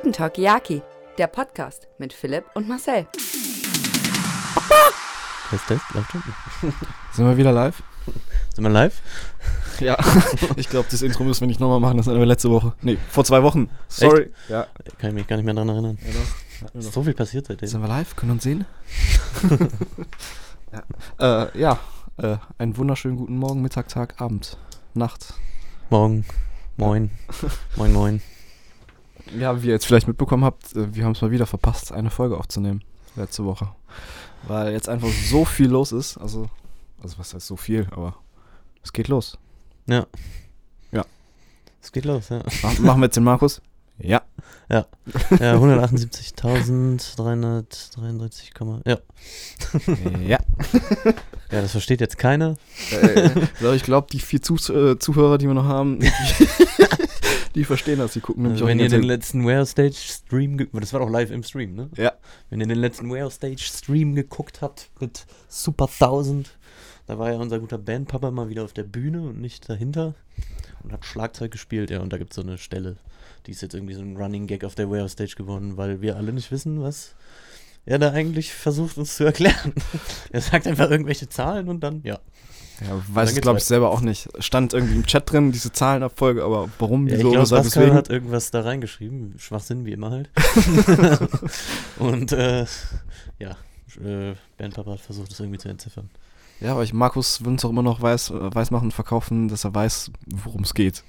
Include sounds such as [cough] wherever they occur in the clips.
Chicken Talk Yaki, der Podcast mit Philipp und Marcel. Test, Test, läuft schon. [laughs] Sind wir wieder live? Sind wir live? [laughs] Ja. ich glaube, das Intro müssen wir nicht nochmal machen, das hatten wir letzte Woche. Nee, vor zwei Wochen. Sorry. Ja. Kann ich mich gar nicht mehr dran erinnern. ja so viel passiert seitdem. Sind wir live? Können wir uns sehen? [laughs] ja. Äh, ja. Äh, einen wunderschönen guten Morgen, Mittag, Tag, Abend, Nacht. Morgen. Moin. moin, moin. Ja, wie ihr jetzt vielleicht mitbekommen habt, äh, wir haben es mal wieder verpasst, eine Folge aufzunehmen. Letzte Woche. Weil jetzt einfach so viel los ist. Also, also was heißt so viel, aber es geht los. Ja. Ja. Es geht los, ja. Mach, machen wir jetzt den Markus? Ja. Ja, 178.333, ja. ja. Ja, das versteht jetzt keiner. Äh, also ich glaube, die vier Zuh äh, Zuhörer, die wir noch haben, [laughs] die, verstehen das. Die gucken nämlich Also wenn ihr den letzten Wow Stage Stream, das war doch live im Stream, ne? Ja. Wenn ihr den letzten Wow Stage Stream geguckt habt mit Super 1000, da war ja unser guter Bandpapa mal wieder auf der Bühne und nicht dahinter und hat Schlagzeug gespielt, ja, und da gibt es so eine Stelle, die ist jetzt irgendwie so ein Running Gag auf der Wow Stage geworden, weil wir alle nicht wissen, was er da eigentlich versucht uns zu erklären. [laughs] er sagt einfach irgendwelche Zahlen und dann, ja. Ja, weiß ich glaube ich selber auch nicht. Stand irgendwie im Chat drin, diese Zahlenabfolge, aber warum, Ja, ich wieso, glaube, weshalb, Pascal weswegen. hat irgendwas da reingeschrieben. Schwachsinn, wie immer halt. [laughs] und äh, ja, äh, Bandpapa hat versucht, das irgendwie zu entziffern. Ja, aber ich, Markus will uns auch immer noch weiß, äh, weiß machen, verkaufen, dass er weiß, worum es geht.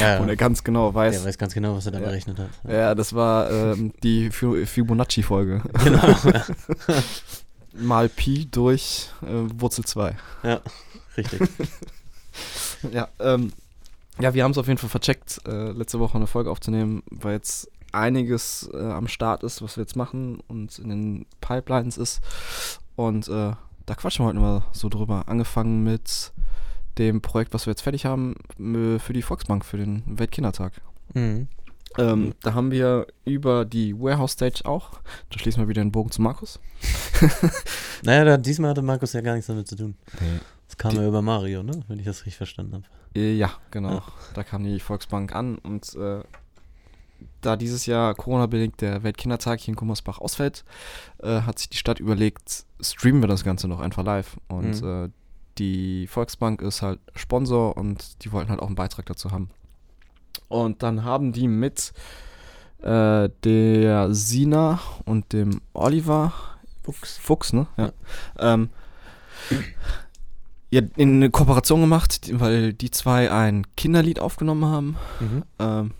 Ja, [laughs] Und er ganz genau weiß. er weiß ganz genau, was er da Ja. berechnet hat. ja, das war ähm, die Fi- Fibonacci-Folge. Genau. [laughs] Mal Pi durch äh, Wurzel 2. ja, richtig. [laughs] Ja, ähm, ja, wir haben es auf jeden Fall vercheckt, äh, letzte Woche eine Folge aufzunehmen, weil jetzt einiges äh, am Start ist, was wir jetzt machen und in den Pipelines ist. Und äh, da quatschen wir heute mal so drüber. Angefangen mit dem Projekt, was wir jetzt fertig haben äh, für die Volksbank, für den Weltkindertag. Mhm. Ähm, da haben wir über die Warehouse Stage auch, da schließen wir wieder den Bogen zu Markus. [laughs] Naja, da, diesmal hatte Markus ja gar nichts damit zu tun. Nee. Kam Die- ja über Mario, ne? Wenn ich das richtig verstanden habe. Äh, Ja, genau. Ja. Da kam die Volksbank an und äh, da dieses Jahr Corona-bedingt der Weltkindertag hier in Gummersbach ausfällt, äh, hat sich die Stadt überlegt, streamen wir das Ganze noch einfach live. Und Mhm. äh, die Volksbank ist halt Sponsor und die wollten halt auch einen Beitrag dazu haben. Und dann haben die mit äh, der Sina und dem Oliver Fuchs, Fuchs ne? Ja. Ähm, ja, in eine Kooperation gemacht, weil die zwei ein Kinderlied aufgenommen haben. Mhm. Ähm,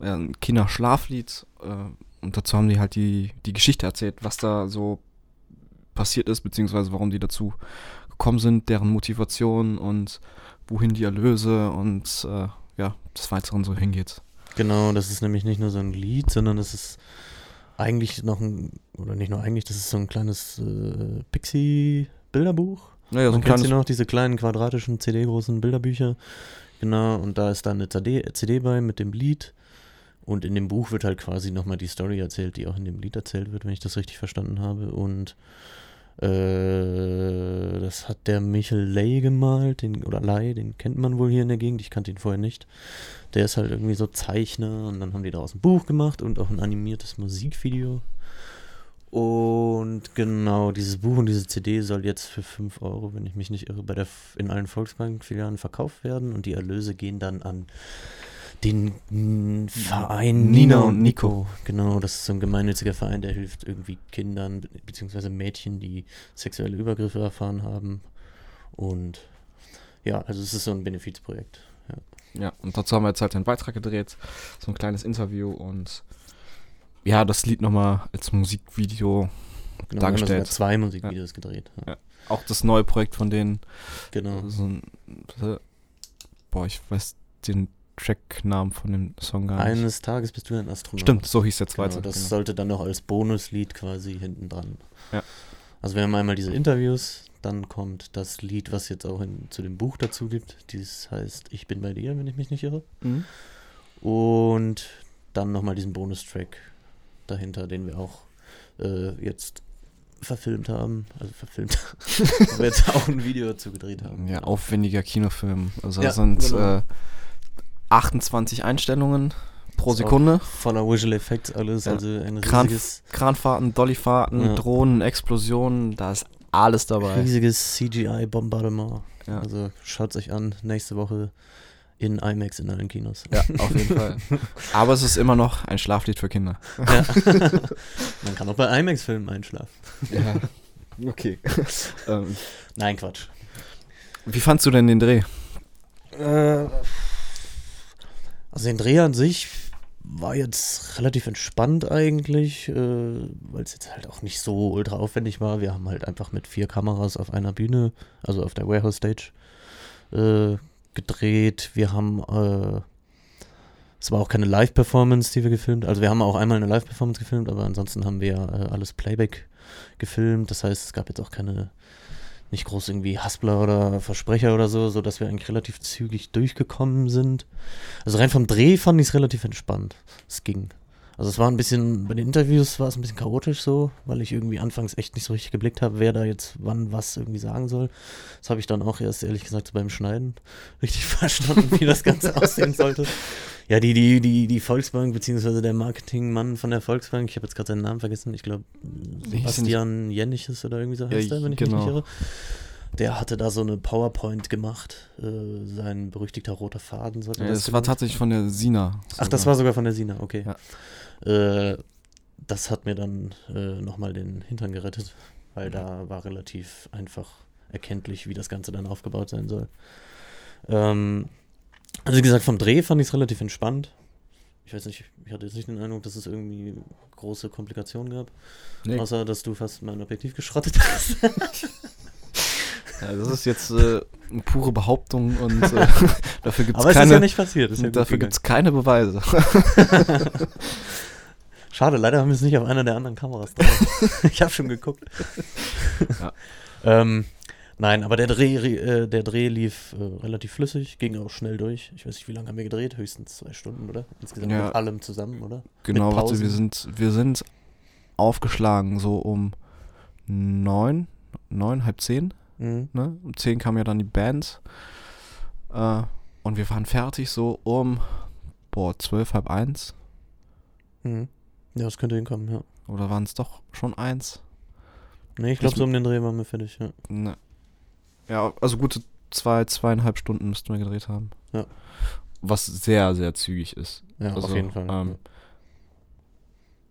ja, ein Kinderschlaflied. Äh, und dazu haben die halt die, die Geschichte erzählt, was da so passiert ist, beziehungsweise warum die dazu gekommen sind, deren Motivation und wohin die Erlöse und äh, ja, des Weiteren so hingeht. Genau, das ist nämlich nicht nur so ein Lied, sondern das ist eigentlich noch ein, oder nicht nur eigentlich, das ist so ein kleines äh, Pixie-Bilderbuch. Naja, so Man ein kennt sie noch, diese kleinen quadratischen CD-großen Bilderbücher. Genau, und da ist dann eine CD, CD bei mit dem Lied. Und in dem Buch wird halt quasi nochmal die Story erzählt, die auch in dem Lied erzählt wird, wenn ich das richtig verstanden habe. Und äh, das hat der Michel Ley gemalt, den, oder Ley, den kennt man wohl hier in der Gegend, ich kannte ihn vorher nicht. Der ist halt irgendwie so Zeichner und dann haben die daraus ein Buch gemacht und auch ein animiertes Musikvideo. Und genau, dieses Buch und diese CD soll jetzt für 5 Euro, wenn ich mich nicht irre, bei der, in allen Volksbank-Filialen verkauft werden und die Erlöse gehen dann an den Verein Nina Nina und und Nico. Genau, das ist so ein gemeinnütziger Verein, der hilft irgendwie Kindern beziehungsweise Mädchen, die sexuelle Übergriffe erfahren haben. Und ja, also es ist so ein Benefizprojekt. Ja, und dazu haben wir jetzt halt einen Beitrag gedreht, so ein kleines Interview und ja, das Lied nochmal als Musikvideo. Genau, wir haben Dargestellt. zwei Musikvideos gedreht. Ja. Ja. Auch das neue Projekt von denen. Genau. So ein, boah, ich weiß den Tracknamen von dem Song gar nicht. Eines Tages bist du ein Astronaut. Stimmt, so hieß der zweite. Genau, das genau. sollte dann noch als Bonuslied quasi hinten dran. Ja. Also wir haben einmal diese Interviews, dann kommt das Lied, was jetzt auch in, zu dem Buch dazu gibt. Dieses heißt Ich bin bei dir, wenn ich mich nicht irre. Mhm. Und dann nochmal diesen Bonustrack dahinter, den wir auch äh, jetzt verfilmt haben. Also verfilmt. [laughs] wo wir jetzt [laughs] auch ein Video dazu gedreht haben. Ja, aufwendiger Kinofilm. Also Ja, das sind genau. äh, 28 Einstellungen pro auch Sekunde. Voller Visual Effects alles, Ja. also ein Kran- riesiges, Kranfahrten, Dollyfahrten, Ja. Drohnen, Explosionen, da ist alles dabei. riesiges CGI-Bombardement. Ja. Also schaut euch an, nächste Woche in IMAX in allen Kinos. Ja, auf jeden Fall. [laughs] Aber es ist immer noch ein Schlaflied für Kinder. Ja. [laughs] Man kann auch bei IMAX-Filmen einschlafen. Ja. Okay. [laughs] ähm, Nein, Quatsch. wie fandst du denn den Dreh? Äh, also den Dreh an sich war jetzt relativ entspannt eigentlich, äh, weil es jetzt halt auch nicht so ultra aufwendig war. Wir haben halt einfach mit vier Kameras auf einer Bühne, also auf der Warehouse Stage, äh, gedreht. Wir haben, äh, es war auch keine Live-Performance, die wir gefilmt. Also wir haben auch einmal eine Live-Performance gefilmt, aber ansonsten haben wir äh, alles Playback gefilmt. Das heißt, es gab jetzt auch keine nicht groß irgendwie Haspler oder Versprecher oder so, sodass wir eigentlich relativ zügig durchgekommen sind. Also rein vom Dreh fand ich es relativ entspannt. Es ging. Also es war ein bisschen, bei den Interviews war es ein bisschen chaotisch so, weil ich irgendwie anfangs echt nicht so richtig geblickt habe, wer da jetzt wann was irgendwie sagen soll. Das habe ich dann auch erst ehrlich gesagt so beim Schneiden richtig [laughs] verstanden, wie das Ganze [laughs] aussehen sollte. Ja, die, die, die, die Volksbank, beziehungsweise der Marketingmann von der Volksbank, ich habe jetzt gerade seinen Namen vergessen, ich glaube Sebastian Jenniches oder irgendwie so heißt Ja, er, wenn ich genau. mich nicht irre. Der hatte da so eine PowerPoint gemacht, äh, sein berüchtigter roter Faden Ja, das das war tatsächlich von der Sina. Ach, das war sogar von der Sina, okay. Ja. Äh, das hat mir dann äh, nochmal den Hintern gerettet, weil da war relativ einfach erkenntlich, wie das Ganze dann aufgebaut sein soll. Ähm, also wie gesagt, vom Dreh fand ich es relativ entspannt. Ich weiß nicht, ich hatte jetzt nicht den Eindruck, dass es irgendwie große Komplikationen gab. Nee, Außer, dass du fast mein Objektiv geschrottet [laughs] hast. Ja, das ist jetzt äh, eine pure Behauptung und äh, [laughs] dafür gibt Aber es es ist ja keine, nicht passiert. Ja dafür gegangen. gibt's keine Beweise. [laughs] Schade, leider haben wir es nicht auf einer der anderen Kameras drauf. [laughs] ich habe schon geguckt. Ja. ähm, nein, aber der Dreh, äh, der Dreh lief äh, relativ flüssig, ging auch schnell durch. Ich weiß nicht, wie lange haben wir gedreht? Höchstens zwei Stunden, oder? Insgesamt Ja. mit allem zusammen, oder? Genau, warte, wir sind, wir sind aufgeschlagen so um neun, neun, halb zehn. Mhm. Ne? Um zehn kam ja dann die Band. Äh, und wir waren fertig so um, boah, zwölf, halb eins. Mhm. Ja, das könnte hinkommen, ja. Oder waren es doch schon eins? Nee, ich glaube, so um den Dreh waren wir fertig, ja. Ne. Ja, also gute zwei, zweieinhalb Stunden müssten wir gedreht haben. Ja. Was sehr, sehr zügig ist. Ja, auf Also, jeden Fall. ähm,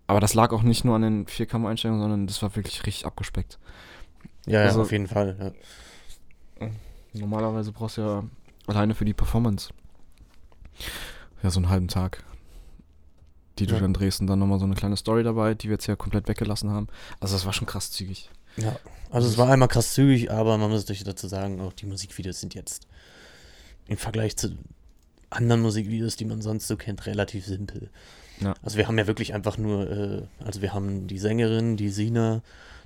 Aber das lag auch nicht nur an den 4K-Einstellungen, sondern das war wirklich richtig abgespeckt. Ja, ja, also- auf jeden Fall, ja. Normalerweise brauchst du ja alleine für die Performance ja so einen halben Tag, die du Ja. dann drehst und dann nochmal so eine kleine Story dabei, die wir jetzt ja komplett weggelassen haben. Also das war schon krass zügig. Ja, also es war einmal krass zügig, aber man muss natürlich dazu sagen, auch die Musikvideos sind jetzt im Vergleich zu anderen Musikvideos, die man sonst so kennt, relativ simpel. Ja. Also wir haben ja wirklich einfach nur, äh, also wir haben die Sängerin, die Sina,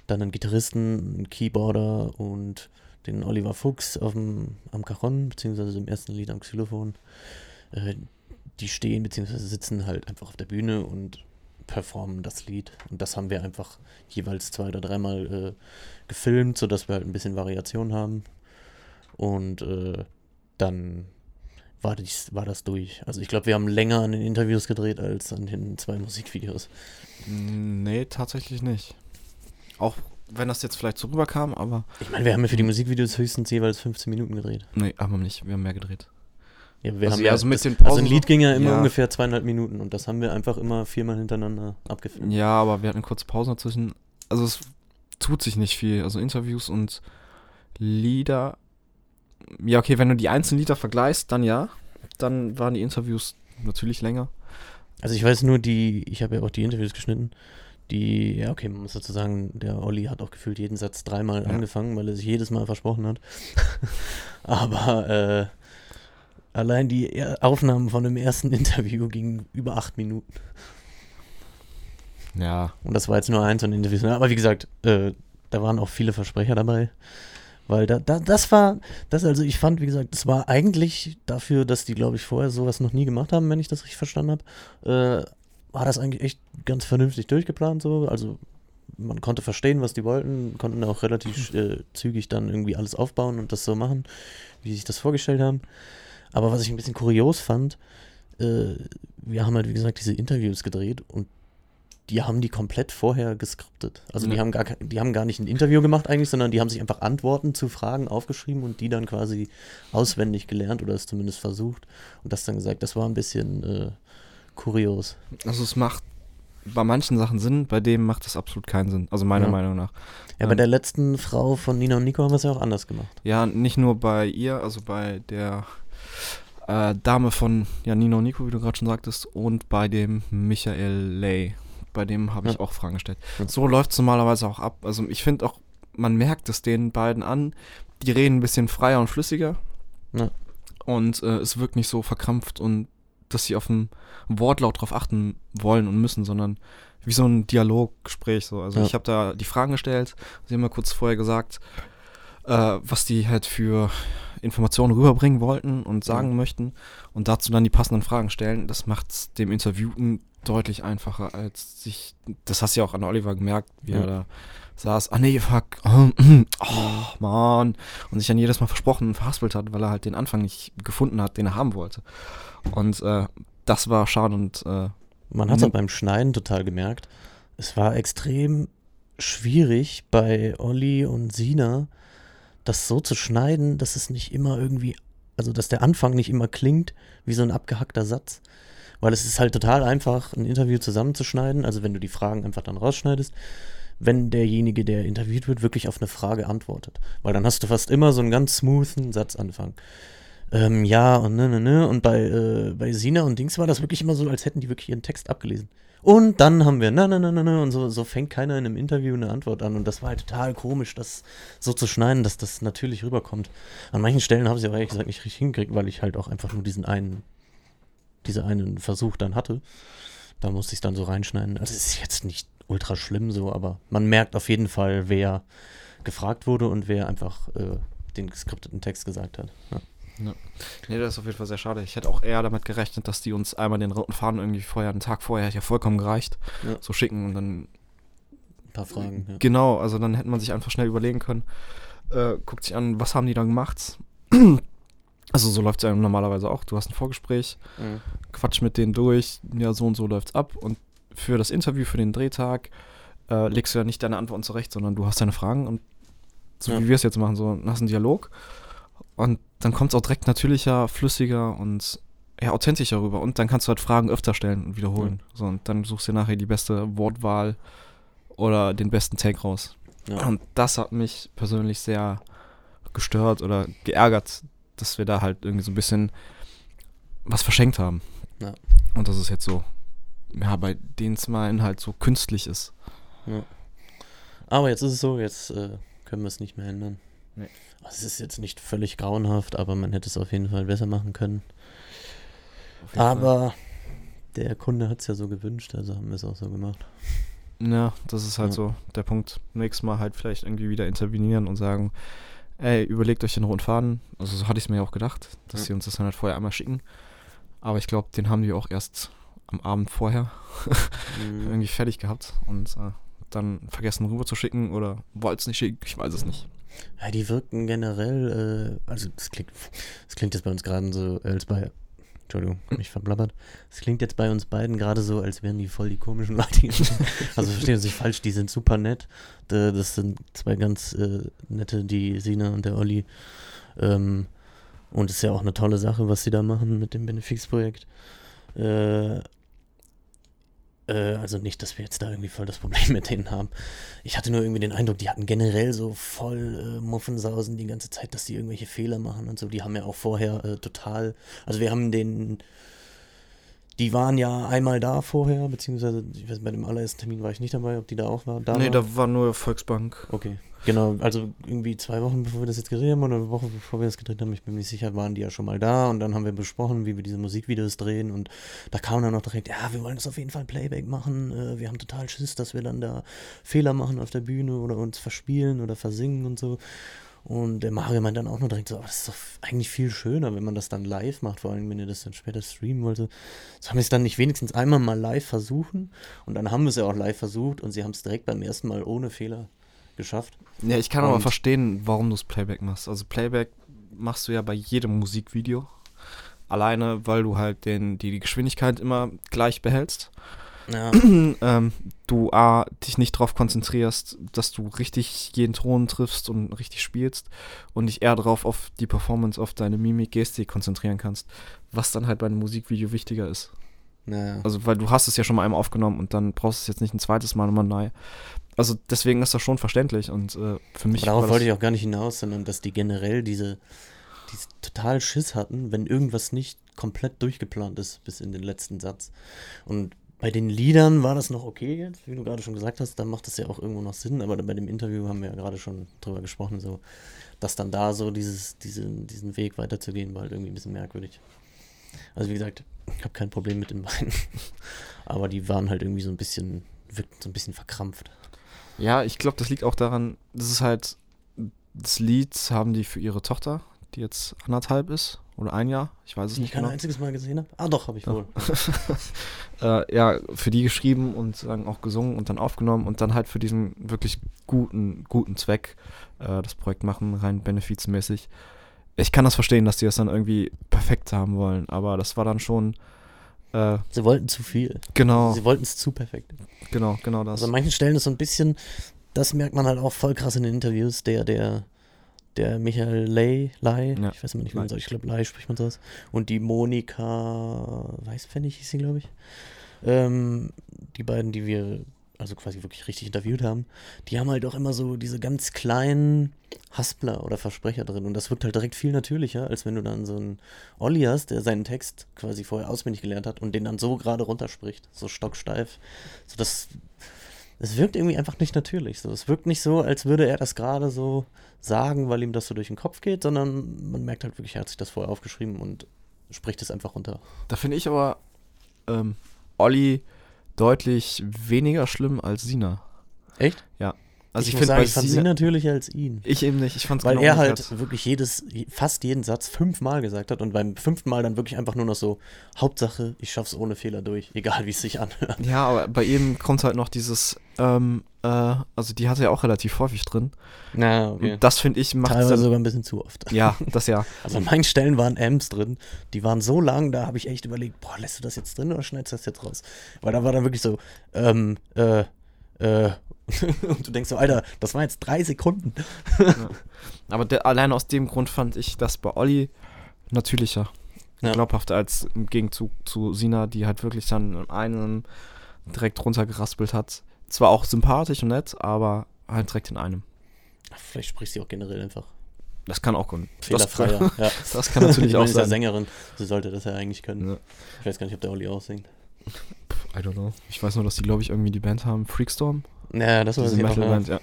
dann einen Gitarristen, einen Keyboarder und den Oliver Fuchs auf dem, am Cajon, beziehungsweise im ersten Lied am Xylophon. Äh, die stehen beziehungsweise sitzen halt einfach auf der Bühne und performen das Lied. Und das haben wir einfach jeweils zwei oder dreimal äh, gefilmt, sodass wir halt ein bisschen Variation haben. Und äh, dann war, dies, war das durch. Also ich glaube, wir haben länger an den Interviews gedreht als an den zwei Musikvideos. Nee, tatsächlich nicht. Auch wenn das jetzt vielleicht so rüberkam, aber Ich meine, wir haben ja für die Musikvideos höchstens jeweils 15 Minuten gedreht. nee, haben wir nicht. Wir haben mehr gedreht. Ja, wir Also haben ja, also mit das, den also ein Lied ging ja immer Ja. ungefähr zweieinhalb Minuten und das haben wir einfach immer viermal hintereinander abgefilmt. Ja, aber wir hatten kurze Pausen dazwischen. Also es tut sich nicht viel. Also Interviews und Lieder. Ja, okay, wenn du die einzelnen Lieder vergleichst, dann ja. Dann waren die Interviews natürlich länger. Also ich weiß nur, die, ich habe ja auch die Interviews geschnitten. Die, ja, okay, man muss dazu sagen, der Olli hat auch gefühlt jeden Satz dreimal Ja. angefangen, weil er sich jedes Mal versprochen hat. [laughs] Aber äh, allein die er- Aufnahmen von dem ersten [laughs] Interview gingen über acht Minuten. Ja. Und das war jetzt nur eins von den Interviews. Aber wie gesagt, äh, da waren auch viele Versprecher dabei. Weil da, da, das war, das also ich fand, wie gesagt, das war eigentlich dafür, dass die, glaube ich, vorher sowas noch nie gemacht haben, wenn ich das richtig verstanden habe, äh, war das eigentlich echt ganz vernünftig durchgeplant so. Also man konnte verstehen, was die wollten, konnten auch relativ äh, zügig dann irgendwie alles aufbauen und das so machen, wie sie sich das vorgestellt haben. Aber was ich ein bisschen kurios fand, äh, wir haben halt, wie gesagt, diese Interviews gedreht und die haben die komplett vorher geskriptet. Also die Ja. haben gar die haben gar nicht ein Interview gemacht eigentlich, sondern die haben sich einfach Antworten zu Fragen aufgeschrieben und die dann quasi auswendig gelernt oder es zumindest versucht und das dann gesagt. Das war ein bisschen äh, kurios. Also es macht bei manchen Sachen Sinn, bei dem macht es absolut keinen Sinn. Also meiner Ja. Meinung nach. Ja, bei Ähm. der letzten Frau von Nina und Nico haben wir es ja auch anders gemacht. Ja, nicht nur bei ihr, also bei der äh, Dame von ja, Nino und Nico, wie du gerade schon sagtest, und bei dem Michael Lay. Bei dem habe ich Ja. auch Fragen gestellt. Ja. So läuft es normalerweise auch ab. Also ich finde auch, man merkt es den beiden an, die reden ein bisschen freier und flüssiger. Und äh, es wirkt nicht so verkrampft und dass sie auf den Wortlaut drauf achten wollen und müssen, sondern wie so ein Dialoggespräch. So. Also Ja. ich habe da die Fragen gestellt, sie haben mir kurz vorher gesagt, äh, was die halt für Informationen rüberbringen wollten und sagen möchten und dazu dann die passenden Fragen stellen. Das macht dem Interviewten deutlich einfacher als sich, das hast du ja auch an Oliver gemerkt, wie Ja. er da saß, ah nee, fuck, oh, Mann, und sich dann jedes Mal versprochen und verhaspelt hat, weil er halt den Anfang nicht gefunden hat, den er haben wollte. Und äh, das war schade und äh, Man hat es auch beim Schneiden total gemerkt. Es war extrem schwierig bei Olli und Sina, das so zu schneiden, dass es nicht immer irgendwie, also dass der Anfang nicht immer klingt wie so ein abgehackter Satz. Weil es ist halt total einfach, ein Interview zusammenzuschneiden, also wenn du die Fragen einfach dann rausschneidest, wenn derjenige, der interviewt wird, wirklich auf eine Frage antwortet. Weil dann hast du fast immer so einen ganz smoothen Satzanfang. Ähm, ja und ne, ne, ne. Und bei, äh, bei Sina und Dings war das wirklich immer so, als hätten die wirklich ihren Text abgelesen. Und dann haben wir, na, na, na, na, na, und so, so fängt keiner in einem Interview eine Antwort an. Und das war halt total komisch, das so zu schneiden, dass das natürlich rüberkommt. An manchen Stellen habe ich es auch ehrlich gesagt nicht richtig hingekriegt, weil ich halt auch einfach nur diesen einen, diese einen Versuch dann hatte. Da musste ich es dann so reinschneiden. Also es ist jetzt nicht ultra schlimm so, aber man merkt auf jeden Fall, wer gefragt wurde und wer einfach äh, den geskripteten Text gesagt hat. Ja. Nee, das ist auf jeden Fall sehr schade. Ich hätte auch eher damit gerechnet, dass die uns einmal den roten Faden irgendwie vorher, einen Tag vorher, hätte ja vollkommen gereicht, Ja. so schicken und dann, Ein paar Fragen. Ja. genau, also dann hätte man sich einfach schnell überlegen können, äh, guckt sich an, was haben die dann gemacht. [clears throat] Also so läuft es ja normalerweise auch. Du hast ein Vorgespräch, Mhm. quatsch mit denen durch, ja, so und so läuft's ab. Und für das Interview, für den Drehtag, äh, legst du ja nicht deine Antworten zurecht, sondern du hast deine Fragen und so Ja. wie wir es jetzt machen, so hast einen Dialog. Und dann kommt es auch direkt natürlicher, flüssiger und ja, authentischer rüber. Und dann kannst du halt Fragen öfter stellen und wiederholen. So, und dann suchst du dir nachher die beste Wortwahl oder den besten Take raus. Ja. Und das hat mich persönlich sehr gestört oder geärgert, dass wir da halt irgendwie so ein bisschen was verschenkt haben. Ja. Und dass es jetzt so, ja, bei den Smalen halt so künstlich ist. Aber jetzt ist es so, jetzt äh, können wir es nicht mehr ändern. Nee. Also es ist jetzt nicht völlig grauenhaft, aber man hätte es auf jeden Fall besser machen können. Jeden Fall. Aber der Kunde hat es ja so gewünscht, also haben wir es auch so gemacht. Ja, das ist halt Ja. so der Punkt. Nächstes Mal halt vielleicht irgendwie wieder intervenieren und sagen, ey, überlegt euch den roten Faden. Also so hatte ich es mir ja auch gedacht, dass Ja. sie uns das dann halt vorher einmal schicken. Aber ich glaube, den haben die auch erst am Abend vorher [laughs] Mhm. irgendwie fertig gehabt und äh, dann vergessen rüber zu schicken oder wollten es nicht schicken, ich weiß es nicht. Ja, die wirken generell, äh, also das klingt, das klingt jetzt bei uns gerade so, als bei, Entschuldigung, mich verblabbert. Es klingt jetzt bei uns beiden gerade so, als wären die voll die komischen Leute. [laughs] also verstehen Sie sich falsch, die sind super nett. Das sind zwei ganz äh, nette, die Sina und der Olli. Ähm, und es ist ja auch eine tolle Sache, was sie da machen mit dem Benefix-Projekt. Äh, äh, also nicht, dass wir jetzt da irgendwie voll das Problem [laughs] mit denen haben. Ich hatte nur irgendwie den Eindruck, die hatten generell so voll äh, Muffensausen die ganze Zeit, dass die irgendwelche Fehler machen und so. Die haben ja auch vorher äh, total, also wir haben den, die waren ja einmal da vorher, beziehungsweise ich weiß, bei dem allerersten Termin war ich nicht dabei, ob die da auch war. Da nee, war. da war nur Volksbank. Okay, genau. Also irgendwie zwei Wochen bevor wir das jetzt gedreht haben oder eine Woche bevor wir das gedreht haben, ich bin mir nicht sicher, waren die ja schon mal da und dann haben wir besprochen, wie wir diese Musikvideos drehen und da kam dann noch direkt, ja, wir wollen das auf jeden Fall Playback machen. Äh, wir haben total Schiss, dass wir dann da Fehler machen auf der Bühne oder uns verspielen oder versingen und so. Und der Mario meint dann auch nur direkt so, aber das ist doch eigentlich viel schöner, wenn man das dann live macht, vor allem wenn ihr das dann später streamen wollt. So sollen wir es dann nicht wenigstens einmal mal live versuchen? Und dann haben wir es ja auch live versucht und sie haben es direkt beim ersten Mal ohne Fehler geschafft. Ja, ich kann aber Und- verstehen, warum du das Playback machst. Also Playback machst du ja bei jedem Musikvideo. alleine, weil du halt den, die, die Geschwindigkeit immer gleich behältst. Ja. [clears throat] ähm, du A, dich nicht darauf konzentrierst, dass du richtig jeden Ton triffst und richtig spielst und dich eher darauf auf die Performance, auf deine Mimik, Gestik konzentrieren kannst, was dann halt bei einem Musikvideo wichtiger ist. Naja. Also, weil du hast es ja schon mal einmal aufgenommen und dann brauchst du es jetzt nicht ein zweites Mal nochmal neu. Also deswegen ist das schon verständlich und äh, für mich. Aber darauf wollte ich auch gar nicht hinaus, sondern dass die generell diese, diese total Schiss hatten, wenn irgendwas nicht komplett durchgeplant ist bis in den letzten Satz. Und bei den Liedern war das noch okay jetzt, wie du gerade schon gesagt hast, dann macht das ja auch irgendwo noch Sinn, aber bei dem Interview haben wir ja gerade schon drüber gesprochen, so, dass dann da so dieses, diesen, diesen Weg weiterzugehen, war halt irgendwie ein bisschen merkwürdig. Also wie gesagt, ich habe kein Problem mit den beiden, [laughs] aber die waren halt irgendwie so ein bisschen, wirkten so ein bisschen verkrampft. Ja, ich glaube, das liegt auch daran, das ist halt, das Lied haben die für ihre Tochter, die jetzt anderthalb ist oder ein Jahr, ich weiß es Die ich nicht kein genau. einziges Mal gesehen habe? Ah doch, habe ich wohl. [laughs] äh, ja, für die geschrieben und sagen auch gesungen und dann aufgenommen und dann halt für diesen wirklich guten, guten Zweck äh, das Projekt machen, rein benefizmäßig. Ich kann das verstehen, dass die das dann irgendwie perfekt haben wollen, aber das war dann schon äh, Sie wollten zu viel. genau, Sie wollten es zu perfekt. genau, genau das. Also an manchen Stellen ist so ein bisschen, das merkt man halt auch voll krass in den Interviews, der, der, der Michael Ley, Ley, Ja. ich weiß immer nicht, wie man sagt, ich glaube Ley spricht man so aus, und die Monika Weißpfennig hieß sie, glaube ich. Ähm, die beiden, die wir also quasi wirklich richtig interviewt haben, die haben halt auch immer so diese ganz kleinen Haspler oder Versprecher drin und das wirkt halt direkt viel natürlicher, als wenn du dann so einen Olli hast, der seinen Text quasi vorher auswendig gelernt hat und den dann so gerade runterspricht, so stocksteif. So das, es wirkt irgendwie einfach nicht natürlich. So, es wirkt nicht so, als würde er das gerade so sagen, weil ihm das so durch den Kopf geht, sondern man merkt halt wirklich, er hat sich das vorher aufgeschrieben und spricht es einfach runter. Da finde ich aber ähm, Olli deutlich weniger schlimm als Sina. Echt? Also ich, muss finde ich fand sie Sina, natürlicher als ihn. ich eben nicht, ich fand Weil er halt wirklich jedes, fast jeden Satz fünfmal gesagt hat und beim fünften Mal dann wirklich einfach nur noch so, Hauptsache, ich schaff's ohne Fehler durch, egal wie es sich anhört. Ja, aber bei ihm kommt halt noch dieses, ähm, äh, also die hat er ja auch relativ häufig drin. Na, Und das finde ich macht Teilweise dann, sogar ein bisschen zu oft. Ja, das ja. [laughs] Also an manchen Stellen waren M's drin, die waren so lang, da habe ich echt überlegt, boah, lässt du das jetzt drin oder schneidest du das jetzt raus? Weil da war dann wirklich so, ähm, äh, äh, [laughs] und du denkst so, Alter, das waren jetzt drei Sekunden. Aber der, allein aus dem Grund fand ich das bei Olli natürlicher. Ja. Glaubhafter als im Gegenzug zu Sina, die halt wirklich dann in einem direkt runtergeraspelt hat. Zwar auch sympathisch und nett, aber halt direkt in einem. Vielleicht spricht sie auch generell einfach Das kann auch das, fehlerfreier. [laughs] ja. das kann natürlich Ich auch meine, ja sein. Sängerin, sie sollte das ja eigentlich können. Ja. Ich weiß gar nicht, ob der Olli auch singt. [laughs] I don't know. Ich weiß nur, dass die, glaube ich, irgendwie die Band haben. Freakstorm. Ja, das war Diese auch, ja. Metal-Band, ja.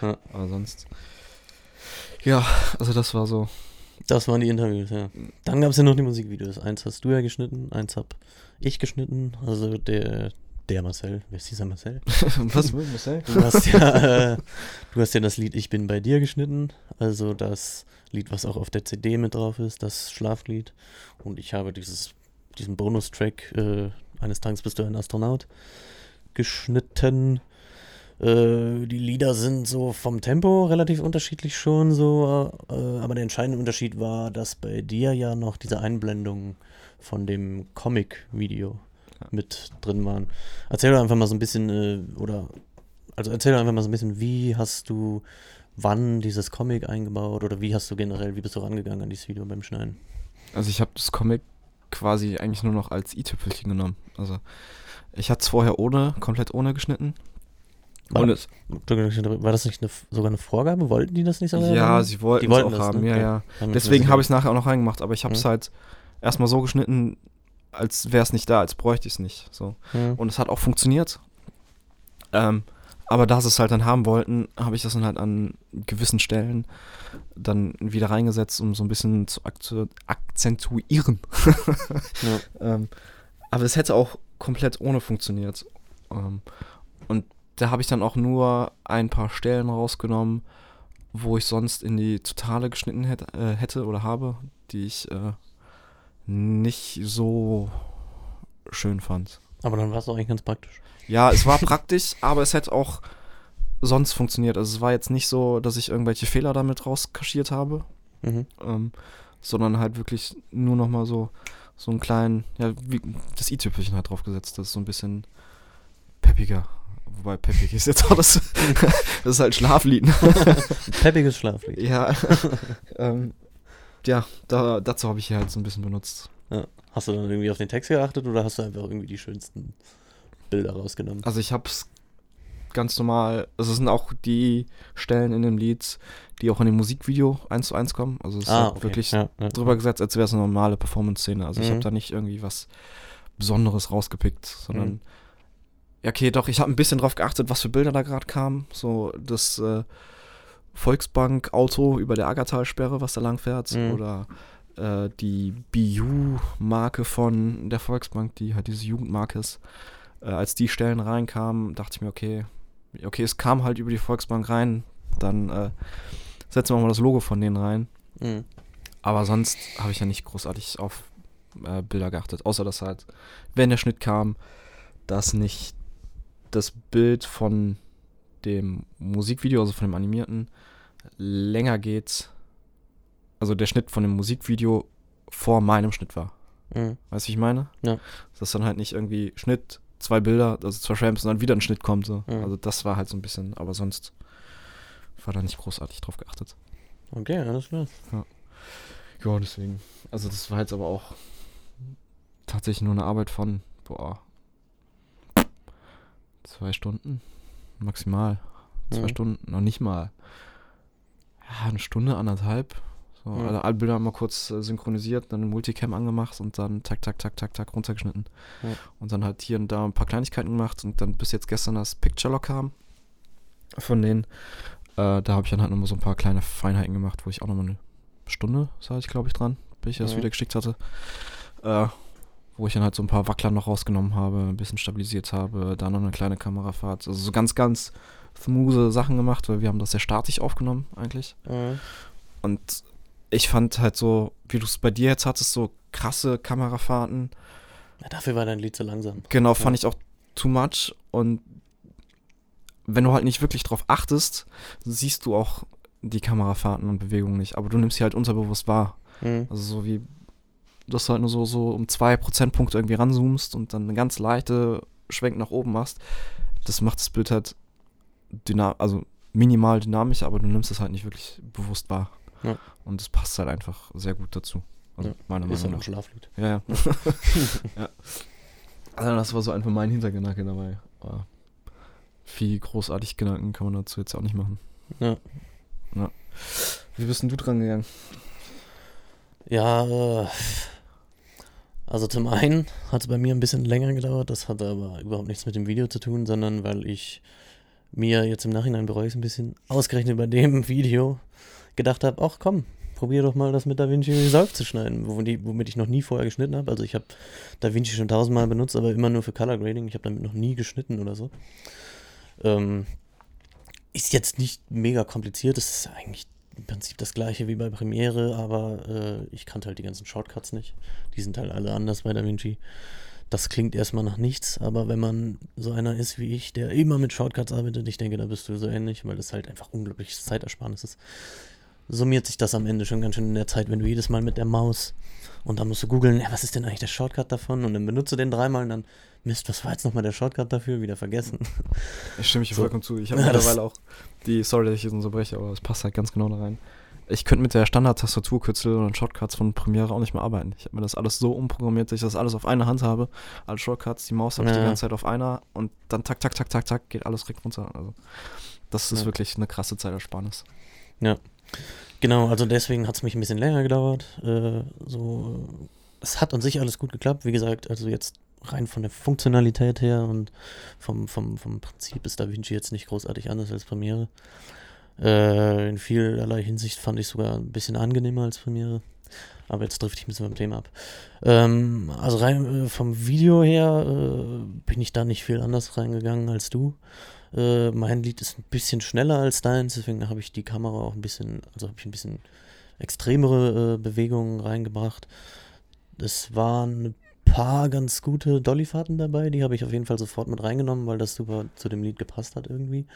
Ja. Aber sonst. Ja, also das war so. Das waren die Interviews, ja. Dann gab es ja noch die Musikvideos. Eins hast du ja geschnitten, eins hab ich geschnitten. Also der, der Marcel. Wer ist dieser Marcel? [laughs] Was mit Marcel? Du hast ja, äh, du hast ja das Lied Ich bin bei dir geschnitten. Also das Lied, was auch auf der CD mit drauf ist, das Schlaflied. Und ich habe dieses, diesen Bonustrack äh, Eines Tages bist du ein Astronaut geschnitten. Äh, die Lieder sind so vom Tempo relativ unterschiedlich schon so, äh, aber der entscheidende Unterschied war, dass bei dir ja noch diese Einblendungen von dem Comic-Video mit drin waren. Erzähl doch einfach mal so ein bisschen, äh, oder, also erzähl doch einfach mal so ein bisschen, wie hast du wann dieses Comic eingebaut oder wie hast du generell, wie bist du rangegangen an dieses Video beim Schneiden? Also ich habe das Comic quasi eigentlich nur noch als i-Tüpfelchen genommen. Also ich hatte es vorher ohne, komplett ohne geschnitten. War, es, war das nicht eine, sogar eine Vorgabe? Wollten die das nicht so? ja, sie wollten Die es wollten auch das, haben, ne? ja, ja. Dann Deswegen habe ich es nachher auch noch reingemacht, aber ich habe es Mhm. halt erstmal so geschnitten, als wäre es nicht da, als bräuchte ich es nicht. So. Mhm. Und es hat auch funktioniert. Ähm, aber da sie es halt dann haben wollten, habe ich das dann halt an gewissen Stellen dann wieder reingesetzt, um so ein bisschen zu akzentuieren. Ja. [laughs] ähm, aber es hätte auch komplett ohne funktioniert. Ähm, und da habe ich dann auch nur ein paar Stellen rausgenommen, wo ich sonst in die Totale geschnitten hätte, äh, hätte oder habe, die ich äh, nicht so schön fand. Aber dann war es doch eigentlich ganz praktisch. Ja, es war [laughs] praktisch, aber es hätte auch sonst funktioniert. Also es war jetzt nicht so, dass ich irgendwelche Fehler damit rauskaschiert habe, Mhm. ähm, sondern halt wirklich nur nochmal so, so einen kleinen, ja, wie, das i-Tüpfelchen halt draufgesetzt. Das ist so ein bisschen peppiger. Wobei peppig ist jetzt auch das, [laughs] das ist halt Schlaflied. ne? [laughs] Peppiges Schlaflied. ja, [laughs] ähm, ja, da, dazu habe ich hier halt so ein bisschen benutzt. Ja. Hast du dann irgendwie auf den Text geachtet oder hast du einfach irgendwie die schönsten Bilder rausgenommen? Also ich hab's ganz normal, also es sind auch die Stellen in dem Lied, die auch in dem Musikvideo eins zu eins kommen. Also es ist Ah, okay. wirklich ja, ja. drüber gesetzt, als wäre es eine normale Performance-Szene. Also ich Mhm. habe da nicht irgendwie was Besonderes rausgepickt, sondern Mhm. ja, okay, doch, ich habe ein bisschen drauf geachtet, was für Bilder da gerade kamen. So das äh, Volksbank-Auto über der Aggertalsperre, was da lang fährt, Mhm. oder äh, die BU-Marke von der Volksbank, die halt diese Jugendmarke ist. Äh, als die Stellen reinkamen, dachte ich mir, okay, okay, es kam halt über die Volksbank rein, dann äh, setzen wir mal das Logo von denen rein. Mhm. Aber sonst habe ich ja nicht großartig auf äh, Bilder geachtet. Außer dass halt, wenn der Schnitt kam, dass nicht das Bild von dem Musikvideo, also von dem animierten, länger geht. Also der Schnitt von dem Musikvideo vor meinem Schnitt war. Mhm. Weißt du, wie ich meine? Ja. Dass dann halt nicht irgendwie Schnitt, zwei Bilder, also zwei Frames und dann wieder ein Schnitt kommt. So. Mhm. Also das war halt so ein bisschen, aber sonst war da nicht großartig drauf geachtet. Okay, alles klar. Ja, deswegen. Also das war jetzt aber auch tatsächlich nur eine Arbeit von, boah, zwei Stunden maximal. Zwei Mhm. Stunden, noch nicht mal. Ja, eine Stunde, anderthalb. So, Mhm. alle, alle Bilder mal kurz äh, synchronisiert, dann Multicam angemacht und dann tak, tak, tak, tak, tak runtergeschnitten. Ja. Und dann halt hier und da ein paar Kleinigkeiten gemacht und dann bis jetzt gestern das Picture Lock kam von denen. Äh, da habe ich dann halt nochmal so ein paar kleine Feinheiten gemacht, wo ich auch nochmal eine Stunde, sah ich glaube ich dran, bis ich das Mhm. wieder geschickt hatte. Äh, wo ich dann halt so ein paar Wackler noch rausgenommen habe, ein bisschen stabilisiert habe, da noch eine kleine Kamerafahrt. Also so ganz, ganz smooth Sachen gemacht, weil wir haben das sehr statisch aufgenommen eigentlich. Mhm. Und ich fand halt so, wie du es bei dir jetzt hattest, so krasse Kamerafahrten. Ja, dafür war dein Lied so langsam. Genau, fand Ja. ich auch too much. Und wenn du halt nicht wirklich drauf achtest, siehst du auch die Kamerafahrten und Bewegungen nicht. Aber du nimmst sie halt unterbewusst wahr. Mhm. Also so wie, dass du halt nur so, so um zwei Prozentpunkte irgendwie ranzoomst und dann eine ganz leichte Schwenk nach oben machst. Das macht das Bild halt dynam also minimal dynamisch, aber du nimmst es halt nicht wirklich bewusst wahr. Ja. Und es passt halt einfach sehr gut dazu. Also Ja, meiner Ist Meinung halt nach. ein Schlaflied. Ja, ja. [laughs] [laughs] ja. Also das war so einfach mein Hintergedanke dabei. Aber viel großartig Gedanken kann man dazu jetzt auch nicht machen. Ja. ja. Wie bist denn du dran gegangen? Ja, also zum einen hat es bei mir ein bisschen länger gedauert, das hatte aber überhaupt nichts mit dem Video zu tun, sondern weil ich mir jetzt im Nachhinein bereue ich es ein bisschen, ausgerechnet bei dem Video gedacht habe, ach komm, probier doch mal das mit DaVinci Resolve zu schneiden, womit ich, noch nie vorher geschnitten habe. Also ich habe DaVinci schon tausendmal benutzt, aber immer nur für Color Grading. Ich habe damit noch nie geschnitten oder so. Ähm, ist jetzt nicht mega kompliziert, es ist eigentlich im Prinzip das gleiche wie bei Premiere, aber äh, ich kannte halt die ganzen Shortcuts nicht. Die sind halt alle anders bei DaVinci. Das klingt erstmal nach nichts, aber wenn man so einer ist wie ich, der immer mit Shortcuts arbeitet, ich denke, da bist du so ähnlich, weil das halt einfach unglaubliches Zeitersparnis ist, summiert sich das am Ende schon ganz schön in der Zeit, wenn du jedes Mal mit der Maus und dann musst du googeln, ja, was ist denn eigentlich der Shortcut davon? Und dann benutzt du den dreimal und dann, Mist, was war jetzt nochmal der Shortcut dafür? Wieder vergessen. [laughs] Ich stimme ich So. vollkommen zu. Ich habe [laughs] Ja, mittlerweile auch die, sorry, dass ich jetzt unterbreche, aber es passt halt ganz genau da rein. Ich könnte mit der Standard-Tastaturkürzel und Shortcuts von Premiere auch nicht mehr arbeiten. Ich habe mir das alles so umprogrammiert, dass ich das alles auf einer Hand habe. Alle Shortcuts, die Maus habe ich die Ja. ganze Zeit auf einer und dann tak, tak, tak, tak, tak, geht alles direkt runter. Also, das ist Ja. wirklich eine krasse Zeitersparnis. Genau, also deswegen hat es mich ein bisschen länger gedauert. Äh, so, es hat an sich alles gut geklappt. Wie gesagt, also jetzt rein von der Funktionalität her und vom, vom, vom Prinzip ist DaVinci jetzt nicht großartig anders als Premiere. Äh, in vielerlei Hinsicht fand ich sogar ein bisschen angenehmer als Premiere. Aber jetzt trifft ich ein bisschen beim Thema ab. Ähm, also rein äh, vom Video her äh, bin ich da nicht viel anders reingegangen als du. Äh, mein Lied ist ein bisschen schneller als deins, deswegen habe ich die Kamera auch ein bisschen, also habe ich ein bisschen extremere äh, Bewegungen reingebracht. Es waren ein paar ganz gute Dollyfahrten dabei, die habe ich auf jeden Fall sofort mit reingenommen, weil das super zu dem Lied gepasst hat irgendwie.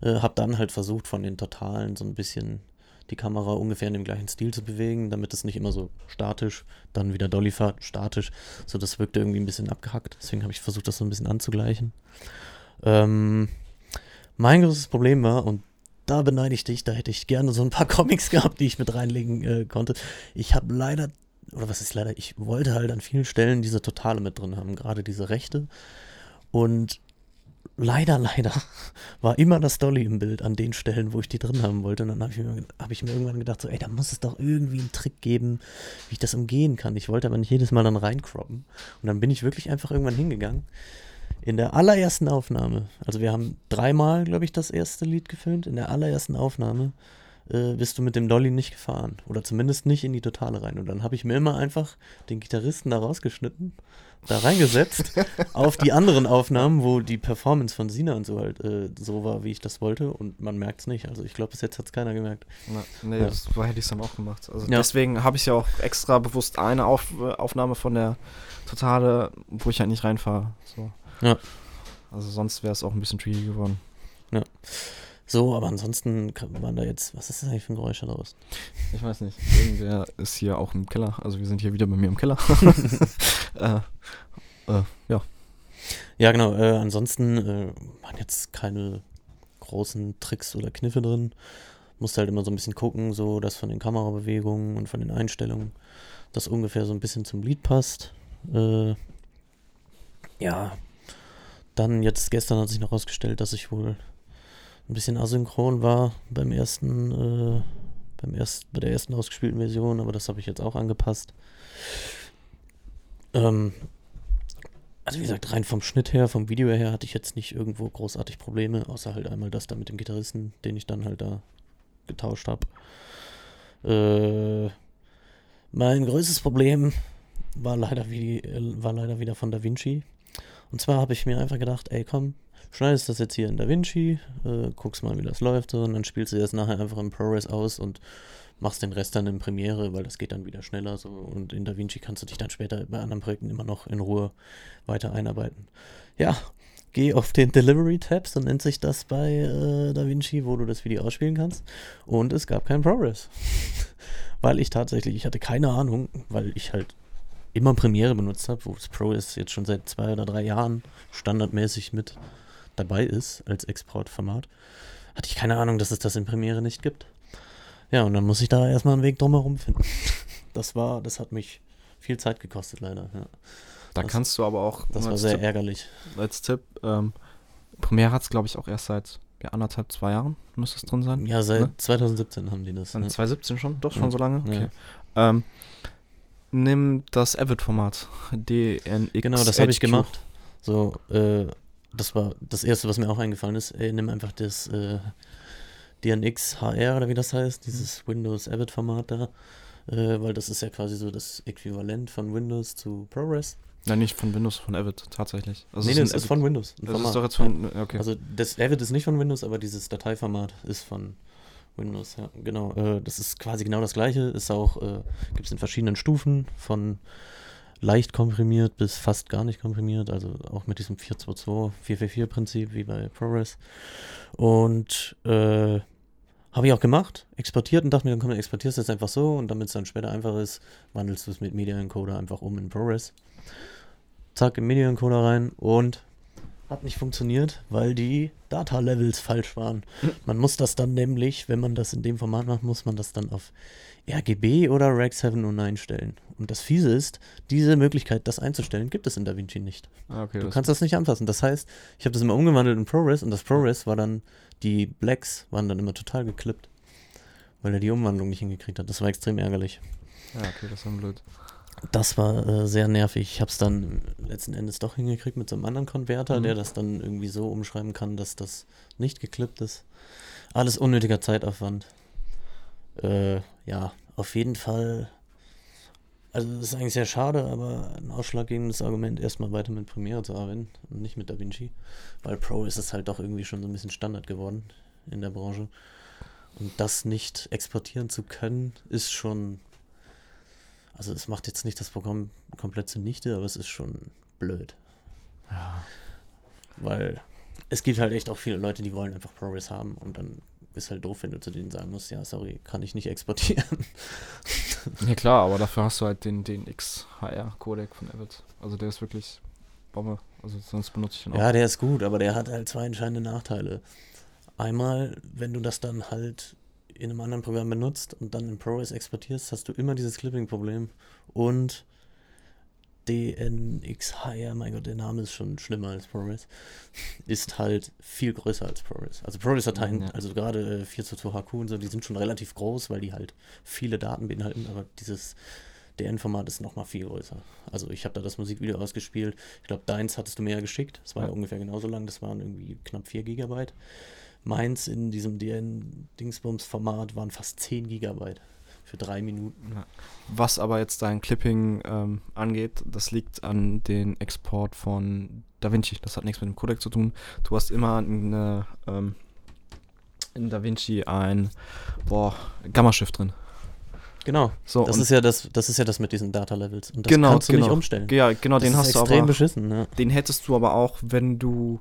Äh, hab dann halt versucht, von den Totalen so ein bisschen die Kamera ungefähr in dem gleichen Stil zu bewegen, damit es nicht immer so statisch, dann wieder Dollyfahrt, statisch, so das wirkte irgendwie ein bisschen abgehackt. Deswegen habe ich versucht, das so ein bisschen anzugleichen. Ähm, mein größtes Problem war, und da beneide ich dich, da hätte ich gerne so ein paar [laughs] Comics gehabt, die ich mit reinlegen äh, konnte. Ich habe leider, oder was ist leider, ich wollte halt an vielen Stellen diese Totale mit drin haben, gerade diese Rechte. Und leider, [laughs] leider war immer das Dolly im Bild an den Stellen, wo ich die drin haben wollte. Und dann habe ich, mir, hab ich mir irgendwann gedacht, so, ey, da muss es doch irgendwie einen Trick geben, wie ich das umgehen kann. Ich wollte aber nicht jedes Mal dann reinkroppen. Und dann bin ich wirklich einfach irgendwann hingegangen. In der allerersten Aufnahme, also wir haben dreimal, glaube ich, das erste Lied gefilmt. In der allerersten Aufnahme äh, bist du mit dem Dolly nicht gefahren. Oder zumindest nicht in die Totale rein. Und dann habe ich mir immer einfach den Gitarristen da rausgeschnitten da reingesetzt [laughs] auf die anderen Aufnahmen, wo die Performance von Sina und so halt äh, so war, wie ich das wollte und man merkt es nicht. Also ich glaube, bis jetzt hat es keiner gemerkt. Na, nee, ja. das war, hätte ich es dann auch gemacht. Also ja. deswegen habe ich ja auch extra bewusst eine auf, Aufnahme von der Totale, wo ich halt nicht reinfahre. So. Ja. Also sonst wäre es auch ein bisschen tricky geworden. Ja. So, aber ansonsten waren da jetzt, was ist das eigentlich für ein Geräusch da draußen? Ich weiß nicht. Irgendwer ist hier auch im Keller. Also wir sind hier wieder bei mir im Keller. [laughs] [laughs] äh, äh, ja. Ja, genau. Äh, ansonsten äh, waren jetzt keine großen Tricks oder Kniffe drin. Musste halt immer so ein bisschen gucken, so dass von den Kamerabewegungen und von den Einstellungen das ungefähr so ein bisschen zum Lied passt. Äh, ja. Dann jetzt gestern hat sich noch herausgestellt, dass ich wohl ein bisschen asynchron war beim ersten, äh, beim erst, bei der ersten ausgespielten Version, aber das habe ich jetzt auch angepasst. Ähm, also wie gesagt, rein vom Schnitt her, vom Video her hatte ich jetzt nicht irgendwo großartig Probleme, außer halt einmal das da mit dem Gitarristen, den ich dann halt da getauscht habe. Äh, mein größtes Problem war leider, wie, war leider wieder von Da Vinci. Und zwar habe ich mir einfach gedacht, ey komm, schneidest das jetzt hier in DaVinci, äh, guckst mal, wie das läuft und dann spielst du das nachher einfach in ProRes aus und machst den Rest dann in Premiere, weil das geht dann wieder schneller so und in DaVinci kannst du dich dann später bei anderen Projekten immer noch in Ruhe weiter einarbeiten. Ja, geh auf den Delivery-Tab, so nennt sich das bei äh, DaVinci, wo du das Video ausspielen kannst und es gab kein ProRes. [laughs] weil ich tatsächlich, ich hatte keine Ahnung, weil ich halt immer Premiere benutzt habe, wo das ProRes jetzt schon seit zwei oder drei Jahren standardmäßig mit dabei ist als Exportformat, hatte ich keine Ahnung, dass es das in Premiere nicht gibt. Ja, und dann muss ich da erstmal einen Weg drumherum finden. [laughs] Das war, das hat mich viel Zeit gekostet, leider. Ja. Da das, kannst du aber auch. Das war sehr Tipp, ärgerlich. Als Tipp, ähm, Premiere hat es, glaube ich, auch erst seit ja, anderthalb, zwei Jahren müsste es drin sein. Ja, seit ne? 2017 haben die das. Ja. 2017 schon? Doch, schon ja. so lange? Okay. Ähm, nimm das Avid-Format. DNX. Genau, das habe ich gemacht. So, äh, das war das erste, was mir auch eingefallen ist. Ey, nimm einfach das äh, DNX HR oder wie das heißt, dieses mhm. Windows Avid Format da, äh, weil das ist ja quasi so das Äquivalent von Windows zu ProRes. Nein, nicht von Windows, von Avid tatsächlich. Also nee, das ist, von Windows. das Format. ist doch jetzt von, okay. Also das Avid ist nicht von Windows, aber dieses Dateiformat ist von Windows, ja, genau. Äh, das ist quasi genau das gleiche. Ist auch, äh, gibt es in verschiedenen Stufen von leicht komprimiert bis fast gar nicht komprimiert, also auch mit diesem 422, 444 Prinzip wie bei ProRes. Und äh, habe ich auch gemacht, exportiert und dachte mir, dann komm, exportierst du jetzt einfach so und damit es dann später einfach ist, wandelst du es mit Media Encoder einfach um in ProRes. Zack, im Media Encoder rein und hat nicht funktioniert, weil die Data-Levels falsch waren. Man muss das dann nämlich, wenn man das in dem Format macht, muss man das dann auf RGB oder Rec 709 stellen. Und das Fiese ist, diese Möglichkeit, das einzustellen, gibt es in DaVinci nicht. Ah, okay, du das kannst das nicht anfassen. Das heißt, ich habe das immer umgewandelt in ProRes und das ProRes war dann, die Blacks waren dann immer total geklippt, weil er die Umwandlung nicht hingekriegt hat. Das war extrem ärgerlich. Ja, okay, das war blöd. Das war äh, sehr nervig. Ich habe es dann letzten Endes doch hingekriegt mit so einem anderen Konverter, mhm. der das dann irgendwie so umschreiben kann, dass das nicht geklippt ist. Alles unnötiger Zeitaufwand. Äh, ja, auf jeden Fall also das ist eigentlich sehr schade, aber ein ausschlaggebendes Argument, erstmal weiter mit Premiere zu arbeiten und nicht mit DaVinci. Weil Pro ist es halt doch irgendwie schon so ein bisschen Standard geworden in der Branche. Und das nicht exportieren zu können, ist schon. Also es macht jetzt nicht das Programm komplett zunichte, aber es ist schon blöd. Ja. Weil es gibt halt echt auch viele Leute, die wollen einfach ProRes haben und dann ist halt doof, wenn du zu denen sagen musst, ja, sorry, kann ich nicht exportieren. [laughs] Ja klar, aber dafür hast du halt den, den XHR-Codec von Avid. Also der ist wirklich Bombe. Also sonst benutze ich den auch. Ja, der ist gut, aber der hat halt zwei entscheidende Nachteile. Einmal, wenn du das dann halt in einem anderen Programm benutzt und dann in ProRes exportierst, hast du immer dieses Clipping-Problem. Und DNXHR, mein Gott, der Name ist schon schlimmer als ProRes, [laughs] ist halt viel größer als ProRes. Also ProRes-Dateien, Ja. also gerade äh, 4 zu 2 HQ und so, die sind schon relativ groß, weil die halt viele Daten beinhalten, aber dieses DN-Format ist nochmal viel größer. Also ich habe da das Musikvideo ausgespielt. Ich glaube, deins hattest du mir ja geschickt. Das war ja. Ja. ungefähr genauso lang. Das waren irgendwie knapp 4 Gigabyte. Meins in diesem DN-Dingsbums-Format waren fast 10 Gigabyte für drei Minuten. Ja. Was aber jetzt dein Clipping ähm, angeht, das liegt an den Export von DaVinci. Das hat nichts mit dem Codec zu tun. Du hast immer eine, ähm, in DaVinci ein boah, Gamma-Shift drin. Genau. So, das ist ja das, das ist ja das mit diesen Data Levels. Und das Genau, kannst du nicht genau. umstellen. Ja, genau, das den hast du aber. beschissen, ne? Den hättest du aber auch, wenn du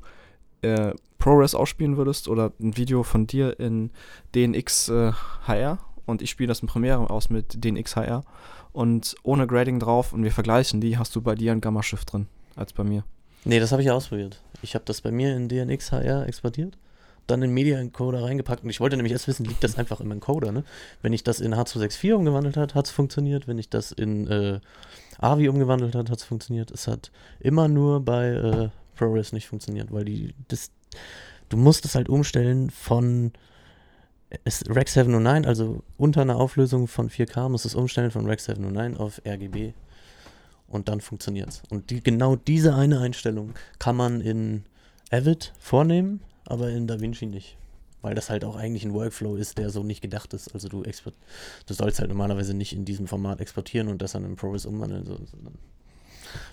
äh, ProRes ausspielen würdest oder ein Video von dir in DNX äh, HR und ich spiele das in Premiere aus mit DNX HR und ohne Grading drauf und wir vergleichen die, hast du bei dir ein Gamma-Shift drin als bei mir. Nee, das habe ich ja ausprobiert. Ich habe das bei mir in DNX HR exportiert, dann in Media Encoder reingepackt und ich wollte nämlich erst wissen, liegt das einfach im Encoder, ne? Wenn ich das in H264 umgewandelt hat, hat es funktioniert. Wenn ich das in äh, AVI umgewandelt hat, hat es funktioniert. Es hat immer nur bei äh, ProRes nicht funktioniert, weil die das du musst es halt umstellen von es, Rec 709, also unter einer Auflösung von 4K musst du es umstellen von Rec 709 auf RGB und dann funktioniert's. Und die, genau diese eine Einstellung kann man in Avid vornehmen, aber in DaVinci nicht. Weil das halt auch eigentlich ein Workflow ist, der so nicht gedacht ist. Also du export, du sollst halt normalerweise nicht in diesem Format exportieren und das dann in ProRes umwandeln, so,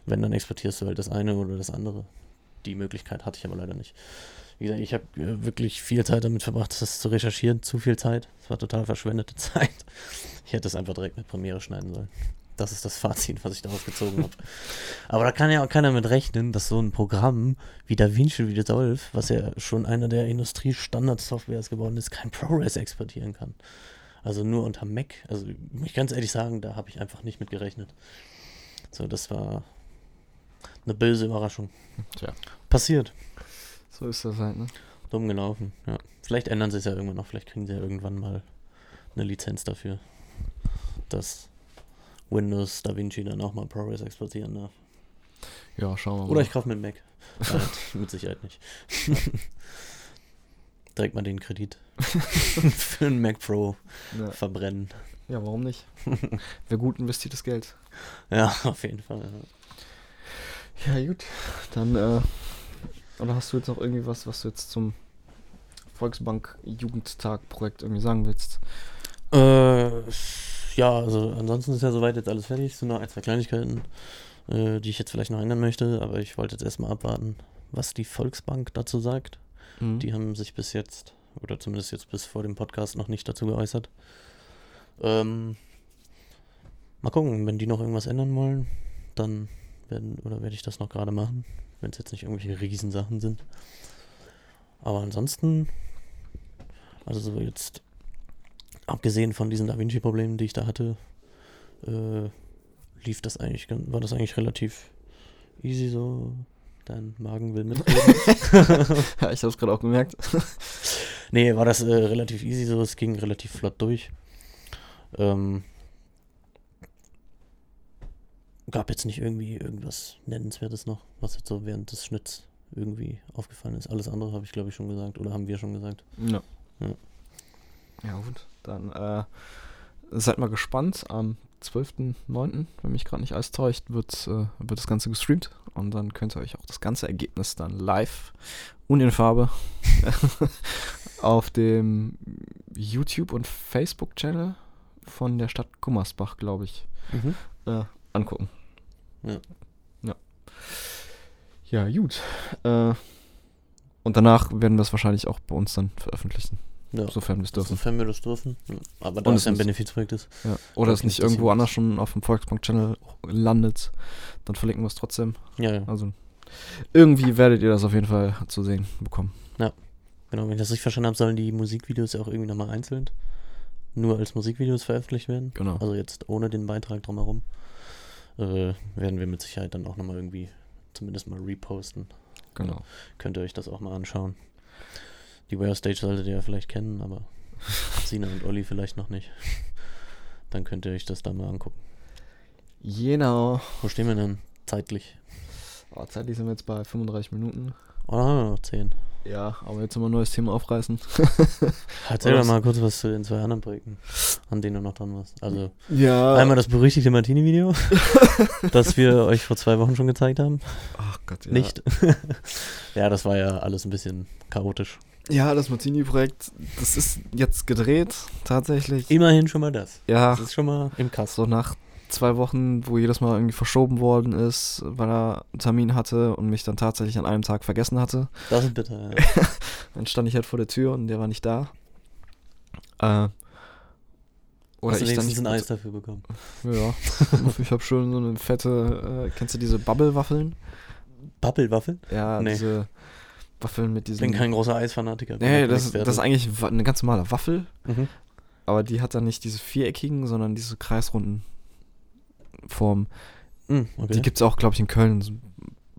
wenn, dann exportierst du halt das eine oder das andere. Die Möglichkeit hatte ich aber leider nicht. Wie gesagt, ich habe äh, wirklich viel Zeit damit verbracht, das zu recherchieren. Zu viel Zeit. Es war total verschwendete [laughs] Zeit. Ich hätte es einfach direkt mit Premiere schneiden sollen. Das ist das Fazit, was ich daraus gezogen habe. [laughs] Aber da kann ja auch keiner mit rechnen, dass so ein Programm wie DaVinci Resolve, was ja schon einer der Industriestandard-Softwares geworden ist, kein ProRes exportieren kann. Also nur unter Mac. Also muss ich ganz ehrlich sagen, da habe ich einfach nicht mit gerechnet. So, das war eine böse Überraschung. Tja. Passiert. So ist das halt, ne? Dumm gelaufen, ja. Vielleicht ändern sie es ja irgendwann noch. Vielleicht kriegen sie ja irgendwann mal eine Lizenz dafür, dass Windows DaVinci dann auch mal ProRes exportieren darf. Ja, schauen wir mal. Oder ich kaufe einen Mac. Nein, [laughs] mit Sicherheit nicht. [laughs] Direkt mal den Kredit [laughs] für einen Mac Pro ja. verbrennen. ja, warum nicht? Wäre gut investiertes Geld. Ja, auf jeden Fall. Ja. Ja, gut. Dann, äh, oder hast du jetzt noch irgendwie was, was du jetzt zum Volksbank-Jugendtag-Projekt irgendwie sagen willst? Äh, ja, also ansonsten ist ja soweit jetzt alles fertig. Es sind noch ein, zwei Kleinigkeiten, äh, die ich jetzt vielleicht noch ändern möchte, aber ich wollte jetzt erstmal abwarten, was die Volksbank dazu sagt. Mhm. Die haben sich bis jetzt, oder zumindest jetzt bis vor dem Podcast, noch nicht dazu geäußert. Ähm, mal gucken, wenn die noch irgendwas ändern wollen, dann werden, oder werde ich das noch gerade machen, wenn es jetzt nicht irgendwelche Riesensachen sind. Aber ansonsten, also so jetzt, abgesehen von diesen Da Vinci-Problemen, die ich da hatte, äh, lief das eigentlich, war das eigentlich relativ easy so. Dein Magen will mitreden. [laughs] ja, ich hab's gerade auch gemerkt. Nee, war das äh, relativ easy so, es ging relativ flott durch. Ähm, gab jetzt nicht irgendwie irgendwas Nennenswertes noch, was jetzt so während des Schnitts irgendwie aufgefallen ist. Alles andere habe ich glaube ich schon gesagt oder haben wir schon gesagt. Ja. Ja. Ja, gut. Dann äh, seid mal gespannt. Am 12.09., wenn mich gerade nicht alles täuscht, wird, äh, wird das Ganze gestreamt. Und dann könnt ihr euch auch das ganze Ergebnis dann live und in Farbe [laughs] auf dem YouTube- und Facebook-Channel von der Stadt Gummersbach, glaube ich, äh, angucken. Ja. Ja. Ja, gut. Äh, und danach werden wir das wahrscheinlich auch bei uns dann veröffentlichen, Ja. sofern wir es dürfen. Sofern wir das dürfen. Ja. Aber da Und es es ein Benefizprojekt ist. Ja. Oder es nicht irgendwo anders schon auf dem Volksbank-Channel landet, dann verlinken wir es trotzdem. Ja, ja, Also irgendwie werdet ihr das auf jeden Fall zu sehen bekommen. Genau, wenn ich das richtig verstanden habe, sollen die Musikvideos ja auch irgendwie nochmal einzeln nur als Musikvideos veröffentlicht werden. Genau. Also jetzt ohne den Beitrag drumherum. Äh, werden wir mit Sicherheit dann auch nochmal irgendwie zumindest mal reposten. Genau. Könnt ihr euch das auch mal anschauen. Die Where Stage solltet ihr ja vielleicht kennen, aber [laughs] Sina und Olli vielleicht noch nicht. Dann könnt ihr euch das da mal angucken. Genau. Wo stehen wir denn zeitlich? Oh, zeitlich sind wir jetzt bei 35 Minuten. Oder haben wir noch 10? Ja, aber jetzt immer ein neues Thema aufreißen. [laughs] Erzähl doch mal kurz was zu den zwei anderen Projekten, an denen du noch dran warst. Also Ja. einmal das berüchtigte Martini-Video, [laughs] das wir euch vor zwei Wochen schon gezeigt haben. Ach Gott, ja. Nicht? [laughs] ja, das war ja alles ein bisschen chaotisch. Ja, das Martini-Projekt, das ist jetzt gedreht, tatsächlich. Immerhin schon mal das. Ja, Das ist schon mal im Kasten. so nach zwei Wochen, wo jedes Mal irgendwie verschoben worden ist, weil er einen Termin hatte und mich dann tatsächlich an einem Tag vergessen hatte. Das ist bitter, ja. [laughs] Dann stand ich halt vor der Tür und der war nicht da. Äh, oder Hast du ich dann nicht. ein Eis dafür bekommen. Ja, [laughs] ich habe schon so eine fette, äh, kennst du diese Bubble-Waffeln? Bubble-Waffeln? Ja, Nee. diese Waffeln mit Ich diesen... bin kein großer Eisfanatiker. Nee, das, das ist eigentlich eine ganz normale Waffel, Mhm. aber die hat dann nicht diese viereckigen, sondern diese kreisrunden Formen. Mhm, okay. Die gibt es auch, glaube ich, in Köln. So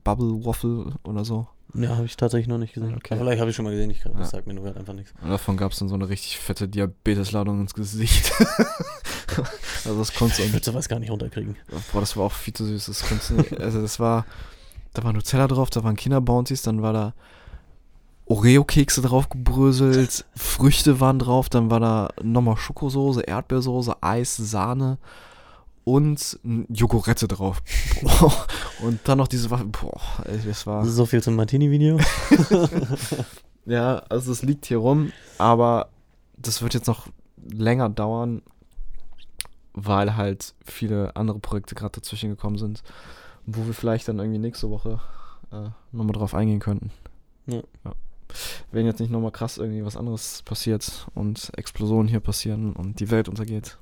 Bubble Waffle oder so. ja, habe ich tatsächlich noch nicht gesehen. Okay. Aber vielleicht habe ich schon mal gesehen. Ich, das Ja. sagt mir nur gerade einfach nichts. Und davon gab es dann so eine richtig fette Diabetesladung ins Gesicht. [laughs] also das konntest du Ich würde sowas gar nicht runterkriegen. Boah, das war auch viel zu süß. Das konntest du nicht, also das war, da war Nutella drauf, da waren Kinderbounties, dann war da Oreo-Kekse drauf gebröselt, Früchte waren drauf, dann war da nochmal Schokosoße, Erdbeersoße, Eis, Sahne und Jogurette drauf. Und dann noch diese Waffe. Boah, das war. So viel zum Martini-Video. [laughs] Ja, also es liegt hier rum, aber das wird jetzt noch länger dauern, weil halt viele andere Projekte gerade dazwischen gekommen sind, wo wir vielleicht dann irgendwie nächste Woche äh, nochmal drauf eingehen könnten. Ja. Wenn jetzt nicht nochmal krass irgendwie was anderes passiert und Explosionen hier passieren und die Welt untergeht.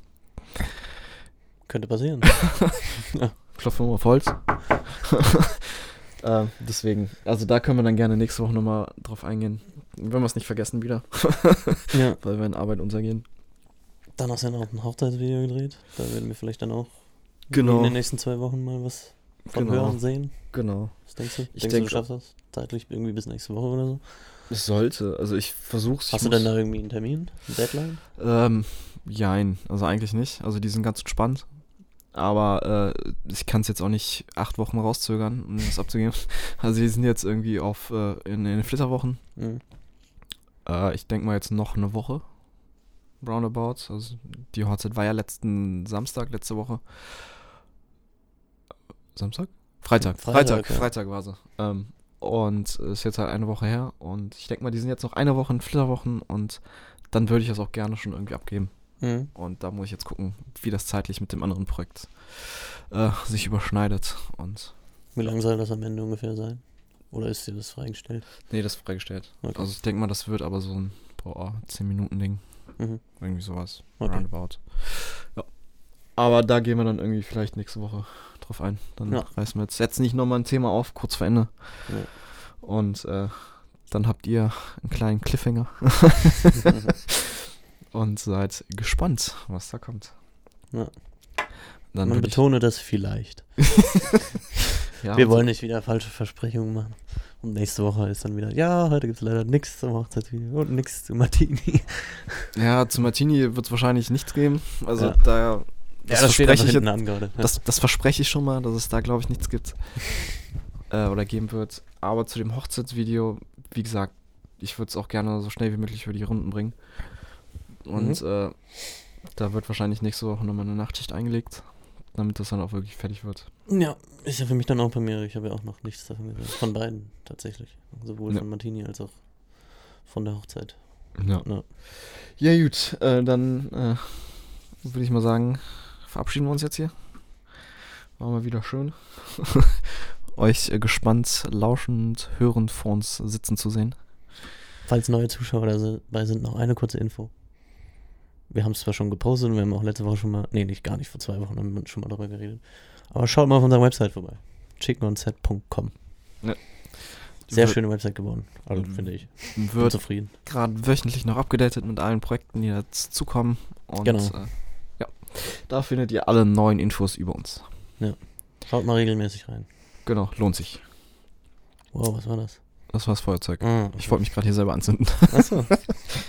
Könnte passieren. Klopfen wir mal auf Holz. [laughs] äh, deswegen, also da können wir dann gerne nächste Woche nochmal drauf eingehen. Wenn wir es nicht vergessen wieder, [laughs] ja. weil wir in Arbeit untergehen. Dann hast du ja noch ein Hochzeitsvideo gedreht. Da werden wir vielleicht dann auch Genau. in den nächsten zwei Wochen mal was von Genau. hören sehen. Genau. Was denkst du? Ich denkst denke- du, schaffst das? Zeitlich irgendwie bis nächste Woche oder so? Es sollte. Also ich versuch's. Hast ich du denn da irgendwie einen Termin? Eine Deadline? Ähm, jein. Also eigentlich nicht. Also die sind ganz entspannt. Aber äh, ich kann es jetzt auch nicht acht Wochen rauszögern, um das abzugeben. [laughs] Also die sind jetzt irgendwie auf äh, in, in den Flitterwochen. Mhm. Äh, ich denke mal jetzt noch eine Woche. Roundabout. Also die Hochzeit war ja letzten Samstag, letzte Woche. Samstag? Freitag. Freitag, Freitag, ja. Freitag war sie. Ähm, und ist jetzt halt eine Woche her. Und ich denke mal, die sind jetzt noch eine Woche in Flitterwochen und dann würde ich das auch gerne schon irgendwie abgeben. Mhm. Und da muss ich jetzt gucken, wie das zeitlich mit dem anderen Projekt äh, sich überschneidet. Und Wie lange soll das am Ende ungefähr sein? Oder ist dir das freigestellt? nee, das ist freigestellt. Okay. Also ich denke mal, das wird aber so ein boah, 10 Minuten Ding. Mhm. Irgendwie sowas. Okay. Roundabout. Ja. Aber da gehen wir dann irgendwie vielleicht nächste Woche drauf ein. Dann Ja. reißen wir jetzt, jetzt nicht nochmal ein Thema auf, kurz vor Ende. Ja. Und äh, dann habt ihr einen kleinen Cliffhanger [laughs] [laughs] und seid gespannt, was da kommt. Ja. Dann Man betone das vielleicht. [laughs] ja, Wir und- wollen nicht wieder falsche Versprechungen machen. Und nächste Woche ist dann wieder, ja, heute gibt es leider nichts zum Hochzeitsvideo und nichts zu Martini. [laughs] Ja, zu Martini wird es wahrscheinlich nichts geben. Also Ja. da. Das, steht verspreche einfach ich jetzt, an gerade. Ja. das, das verspreche ich schon mal, dass es da, glaube ich, nichts gibt. äh, oder geben wird. Aber zu dem Hochzeitsvideo, wie gesagt, ich würde es auch gerne so schnell wie möglich über die Runden bringen. Und äh, da wird wahrscheinlich nächste Woche nochmal eine Nachtschicht eingelegt, damit das dann auch wirklich fertig wird. Ja, ist ja für mich dann auch Premiere. Ich habe ja auch noch nichts davon gehört. Von beiden tatsächlich. Sowohl Ja. von Martini als auch von der Hochzeit. Ja. Ja. Ja, gut, äh, dann äh, würde ich mal sagen, verabschieden wir uns jetzt hier. War mal wieder schön. [laughs] Euch äh, gespannt, lauschend, hörend vor uns sitzen zu sehen. Falls neue Zuschauer dabei sind, noch eine kurze Info. Wir haben es zwar schon gepostet und wir haben auch letzte Woche schon mal, nee, nicht gar nicht, vor zwei Wochen haben wir schon mal darüber geredet. Aber schaut mal auf unserer Website vorbei. chickenonset.com. Sehr Wird- schöne Website geworden, also finde ich. Bin Wird zufrieden. gerade wöchentlich noch abgedatet mit allen Projekten, die jetzt zukommen. Und Genau. äh, ja, da findet ihr alle neuen Infos über uns. Schaut mal regelmäßig rein. Genau, lohnt sich. Wow, was war das? Das war das Feuerzeug. Ah, Ich wollte mich gerade hier selber anzünden. Achso. [laughs]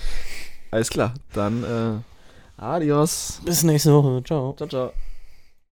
Alles klar, dann äh, adios. Bis nächste Woche. Ciao. Ciao, ciao.